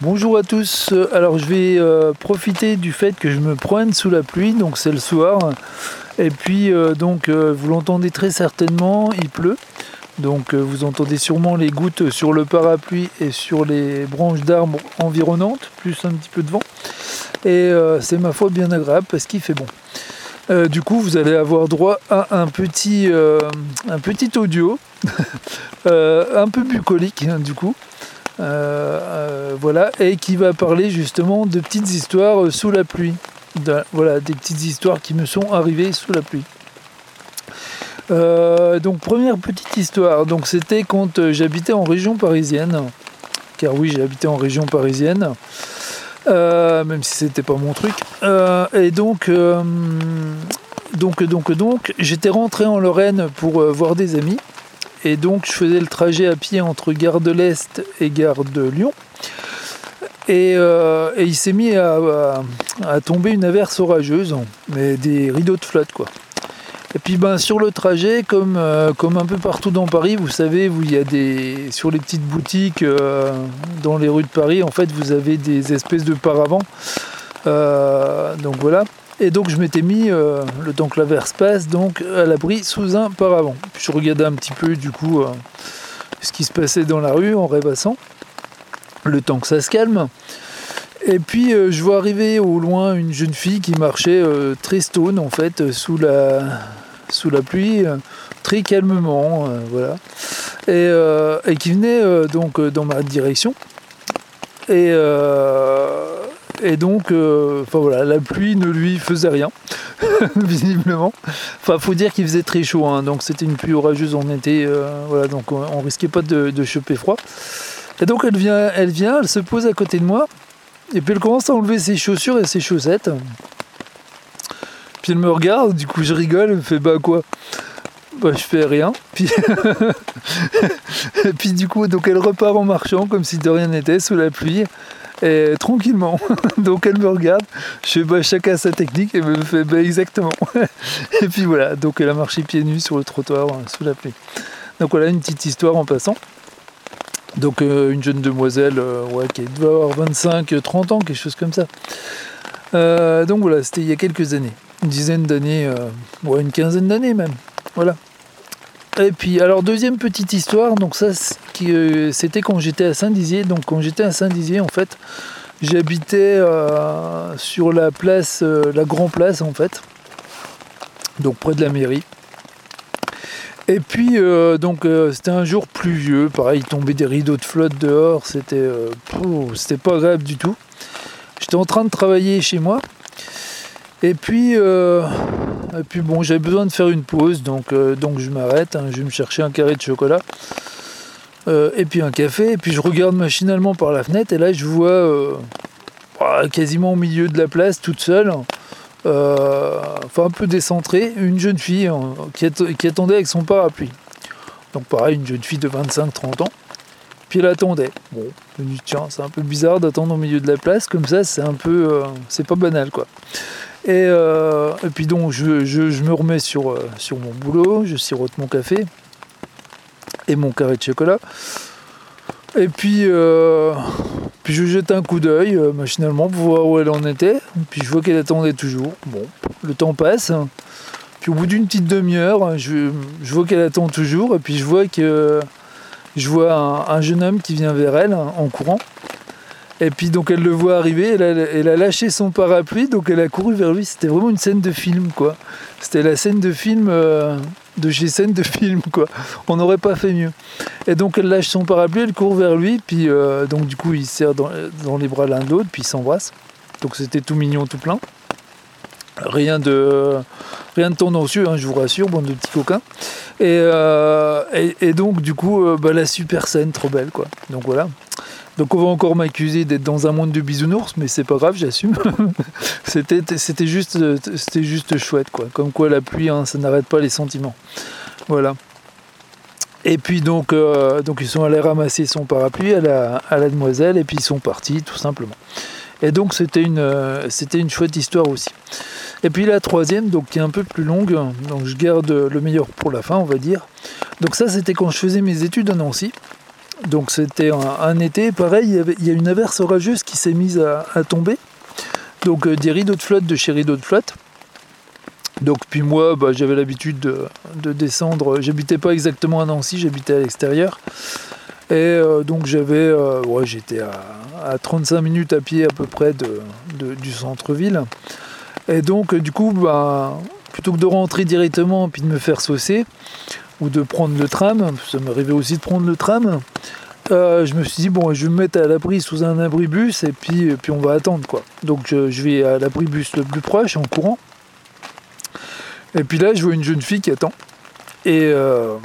Bonjour à tous. Alors je vais euh, profiter du fait que je me promène sous la pluie, donc c'est le soir. Et puis euh, donc euh, vous l'entendez très certainement, il pleut. Donc vous entendez sûrement les gouttes sur le parapluie et sur les branches d'arbres environnantes, plus un petit peu de vent. Et c'est ma foi bien agréable parce qu'il fait bon. du coup, vous allez avoir droit à un petit, un petit audio, un peu bucolique hein, du coup. Euh, euh, voilà, et qui va parler justement de petites histoires sous la pluie. voilà, des petites histoires qui me sont arrivées sous la pluie. Euh, donc première petite histoire, donc c'était quand j'habitais en région parisienne, car oui habité en région parisienne, même si c'était pas mon truc. et donc, donc, donc, donc, j'étais rentré en Lorraine pour voir des amis. Et donc je faisais le trajet à pied entre Gare de l'Est et Gare de Lyon. Et, euh, il s'est mis à, tomber une averse orageuse, mais des rideaux de flotte quoi. Et puis ben, sur le trajet, comme, euh, comme un peu partout dans Paris, vous savez, il y a des. sur les petites boutiques euh, dans les rues de Paris, en fait vous avez des espèces de paravents. donc voilà. Et donc je m'étais mis, euh, le temps que l'averse passe, donc à l'abri sous un paravent. Je regardais un petit peu du coup euh, ce qui se passait dans la rue en rêvassant, le temps que ça se calme. Et puis euh, je vois arriver au loin une jeune fille qui marchait très stone en fait sous la, sous la pluie, très calmement, voilà. Et, et, qui venait donc dans ma direction. Et et donc, euh, voilà, la pluie ne lui faisait rien, visiblement. Enfin, faut dire qu'il faisait très chaud, hein, donc c'était une pluie orageuse en été, euh, voilà, donc on, risquait pas de, choper froid. Et donc elle vient, elle vient, elle se pose à côté de moi, et puis elle commence à enlever ses chaussures et ses chaussettes. Puis elle me regarde, du coup je rigole, elle me fait bah quoi? Bah, je fais rien. Puis, et puis du coup, donc elle repart en marchant comme si de rien n'était sous la pluie et tranquillement. donc elle me regarde, je fais bah, chacun sa technique et me fait bah, exactement. et puis voilà, donc elle a marché pieds nus sur le trottoir euh, sous la pluie. Donc voilà une petite histoire en passant. Donc euh, une jeune demoiselle euh, qui doit avoir 25-30 ans, quelque chose comme ça. donc voilà, c'était il y a quelques années. Une dizaine d'années, ouais, une quinzaine d'années même. Voilà. Et puis, alors, deuxième petite histoire, donc ça, euh, c'était quand j'étais à Saint-Dizier. Donc, quand j'étais à Saint-Dizier, en fait, j'habitais euh, sur la place, euh, la Grand Place, en fait, donc près de la mairie. Et puis, donc, c'était un jour pluvieux, pareil, il tombait des rideaux de flotte dehors, c'était, c'était pas agréable du tout. J'étais en train de travailler chez moi, et puis, et puis bon, j'avais besoin de faire une pause, donc, euh, donc je m'arrête, hein, je vais me chercher un carré de chocolat. Euh, et puis un café, et puis je regarde machinalement par la fenêtre, et là je vois euh, ah, quasiment au milieu de la place, toute seule, enfin un peu décentrée, une jeune fille hein, qui, qui, attendait avec son parapluie. Donc pareil, une jeune fille de 25-30 ans. Puis elle attendait. Bon, je me dis, tiens, c'est un peu bizarre d'attendre au milieu de la place, comme ça c'est un peu... c'est pas banal quoi. Euh, et, puis donc je, me remets sur, euh, sur mon boulot, je sirote mon café et mon carré de chocolat. Et puis, euh, puis je jette un coup d'œil machinalement pour voir où elle en était. Puis je vois qu'elle attendait toujours. Bon, le temps passe. Puis au bout d'une petite demi-heure, je, vois qu'elle attend toujours. Et puis je vois que je vois un jeune homme qui vient vers elle en courant. Et puis donc elle le voit arriver, elle a, lâché son parapluie, donc elle a couru vers lui. C'était vraiment une scène de film, quoi. C'était la scène de film euh, de chez scène de film, quoi. On n'aurait pas fait mieux. Et donc elle lâche son parapluie, elle court vers lui, puis euh, donc du coup ils se serrent dans, les bras l'un de l'autre, puis ils s'embrassent. Donc c'était tout mignon, tout plein. Rien de, rien de tendancieux, hein, je vous rassure, bande de petits coquins. Et, euh, et, donc du coup, bah, la super scène, trop belle, quoi. Donc voilà. Donc on va encore m'accuser d'être dans un monde de bisounours, mais c'est pas grave, j'assume. c'était, juste, c'était juste chouette, quoi. Comme quoi la pluie, hein, ça n'arrête pas les sentiments. Voilà. Et puis donc, euh, donc ils sont allés ramasser son parapluie à la, demoiselle et puis ils sont partis tout simplement. Et donc c'était une, c'était une chouette histoire aussi. Et puis la troisième, donc qui est un peu plus longue, donc je garde le meilleur pour la fin, on va dire. Donc ça c'était quand je faisais mes études à Nancy. Donc c'était un, été, pareil, il y, a une averse orageuse qui s'est mise à, tomber. Donc euh, des rideaux de flotte de chez rideaux de flotte. Donc puis moi, bah, j'avais l'habitude de, descendre. J'habitais pas exactement à Nancy, j'habitais à l'extérieur. Et euh, donc j'avais, euh, j'étais à, 35 minutes à pied à peu près du centre-ville. Et donc du coup, bah, plutôt que de rentrer directement puis de me faire saucer, ou de prendre le tram, ça m'arrivait aussi de prendre le tram, euh, je me suis dit, bon, je vais me mettre à l'abri sous un abribus et puis, puis on va attendre quoi. Donc je, vais à l'abribus le plus proche en courant. Et puis là, je vois une jeune fille qui attend. Et, euh,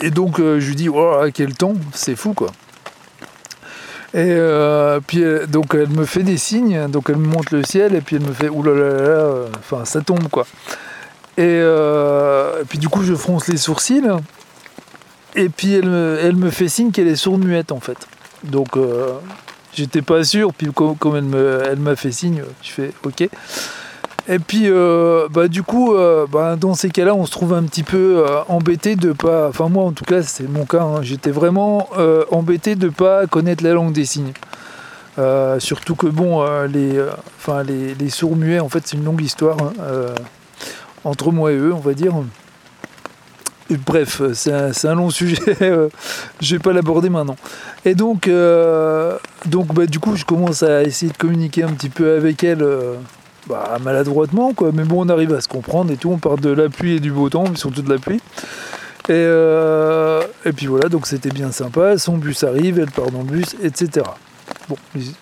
et donc euh, je lui dis, oh, quel temps, c'est fou quoi. Et puis donc elle me fait des signes, donc elle me montre le ciel et puis elle me fait, oulala, enfin ça tombe quoi. Euh, et, puis du coup, je fronce les sourcils. Et puis elle me, me fait signe qu'elle est sourde-muette en fait. Donc euh, j'étais pas sûr. Puis comme, elle, elle m'a fait signe, je fais ok. Et puis euh, bah, du coup, bah, dans ces cas-là, on se trouve un petit peu embêté de pas. Enfin moi en tout cas, c'est mon cas. Hein. J'étais vraiment embêté de pas connaître la langue des signes. surtout que bon, les, enfin les, les sourds-muets, en fait, c'est une longue histoire. Hein entre moi et eux, on va dire. bref, c'est un, long sujet, je vais pas l'aborder maintenant. Et donc, euh, donc bah, du coup, je commence à essayer de communiquer un petit peu avec elle, euh, bah, maladroitement, quoi. Mais bon, on arrive à se comprendre et tout. On part de la pluie et du beau temps, surtout de la pluie. Et, euh, et puis voilà, donc c'était bien sympa. Son bus arrive, elle part dans le bus, etc. Bon,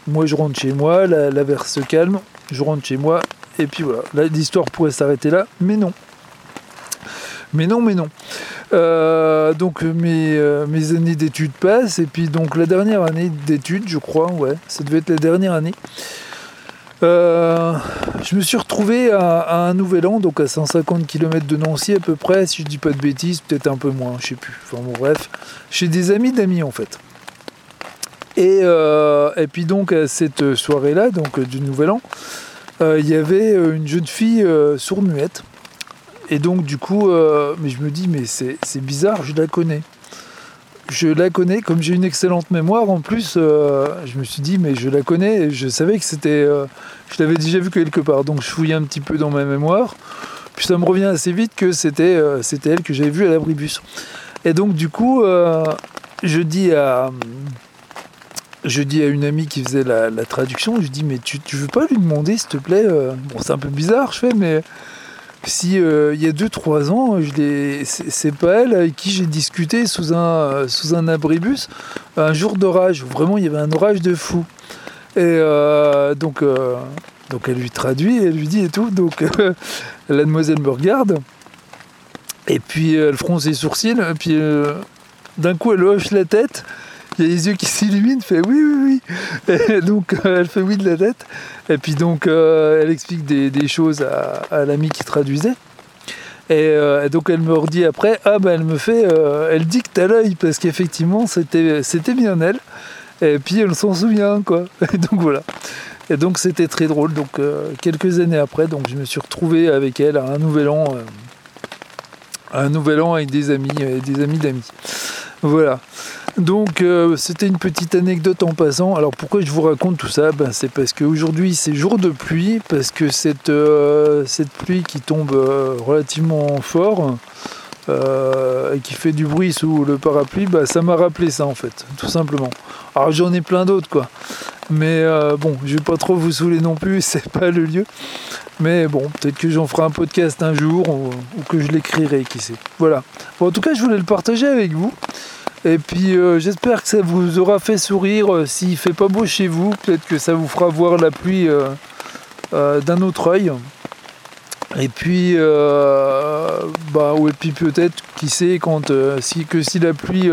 moi je rentre chez moi, la, la verse se calme, je rentre chez moi, et puis voilà, l'histoire pourrait s'arrêter là, mais non. Mais non, mais non. Euh, donc mes, euh, mes années d'études passent, et puis donc la dernière année d'études, je crois, ouais, ça devait être la dernière année. Euh, je me suis retrouvé à, un nouvel an, donc à 150 km de Nancy à peu près, si je dis pas de bêtises, peut-être un peu moins, je sais plus. Enfin bon, bref, chez des amis d'amis en fait. Et, et puis donc à cette soirée-là, donc du nouvel an, il y avait euh, une jeune fille euh, sourde-muette. Et donc, du coup, mais je me dis, mais c'est bizarre, je la connais. Je la connais, comme j'ai une excellente mémoire en plus, je me suis dit, mais je la connais, je savais que c'était. je l'avais déjà vu quelque part, donc je fouillais un petit peu dans ma mémoire. Puis ça me revient assez vite que c'était c'était elle que j'avais vue à l'abribus. Et donc, du coup, je dis à je dis à une amie qui faisait la, traduction, je dis mais tu, veux pas lui demander s'il te plaît euh, Bon c'est un peu bizarre je fais mais si euh, il y a 2-3 ans, c'est pas elle avec qui j'ai discuté sous un, sous un abribus un jour d'orage, vraiment il y avait un orage de fou. Et euh, donc, donc elle lui traduit, elle lui dit et tout, donc la demoiselle me regarde, et puis elle fronce ses sourcils, et puis d'un coup elle hoche la tête, il y a les yeux qui s'illuminent, fait oui, oui, oui. Et donc euh, elle fait oui de la tête. Et puis donc euh, elle explique des, choses à, l'ami qui traduisait. Euh, et donc elle me redit après, ah ben elle me fait, elle dicte à l'œil parce qu'effectivement c'était, bien elle. Et puis elle s'en souvient quoi. Et donc voilà. Et donc c'était très drôle. Donc quelques années après, donc je me suis retrouvé avec elle à un nouvel an, un nouvel an avec des amis, des amis d'amis. Voilà. Donc euh, c'était une petite anecdote en passant. Alors pourquoi je vous raconte tout ça? Ben, C'est parce qu'aujourd'hui c'est jour de pluie, parce que cette, euh, cette pluie qui tombe euh, relativement fort et qui fait du bruit sous le parapluie, ben, ça m'a rappelé ça en fait, tout simplement. Alors j'en ai plein d'autres quoi. Mais bon, je vais pas trop vous saouler non plus, c'est pas le lieu. Mais bon, peut-être que j'en ferai un podcast un jour ou, que je l'écrirai, qui sait. Voilà. en tout cas, je voulais le partager avec vous. Et puis euh, j'espère que ça vous aura fait sourire. Euh, s'il fait pas beau chez vous, peut-être que ça vous fera voir la pluie euh, d'un autre œil. Et puis, bah, et puis peut-être, qui sait, quand que si la pluie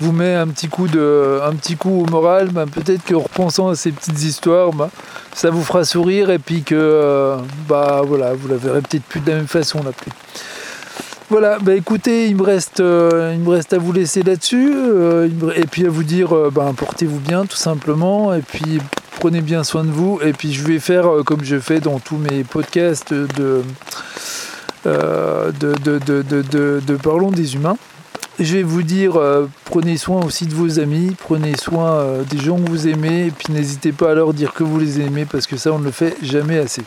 vous met un petit coup de, un petit coup au moral, bah, peut-être que repensant à ces petites histoires, bah, ça vous fera sourire et puis que, bah voilà, vous la verrez peut-être plus de la même façon la pluie. Voilà, bah écoutez, il me reste, euh, il me reste à vous laisser là-dessus, euh, et puis à vous dire, euh, bah, portez-vous bien tout simplement, et puis prenez bien soin de vous, et puis je vais faire comme je fais dans tous mes podcasts de, de, de, de Parlons des humains. Je vais vous dire, euh, prenez soin aussi de vos amis, prenez soin euh, des gens que vous aimez, et puis n'hésitez pas à leur dire que vous les aimez, parce que ça, on ne le fait jamais assez.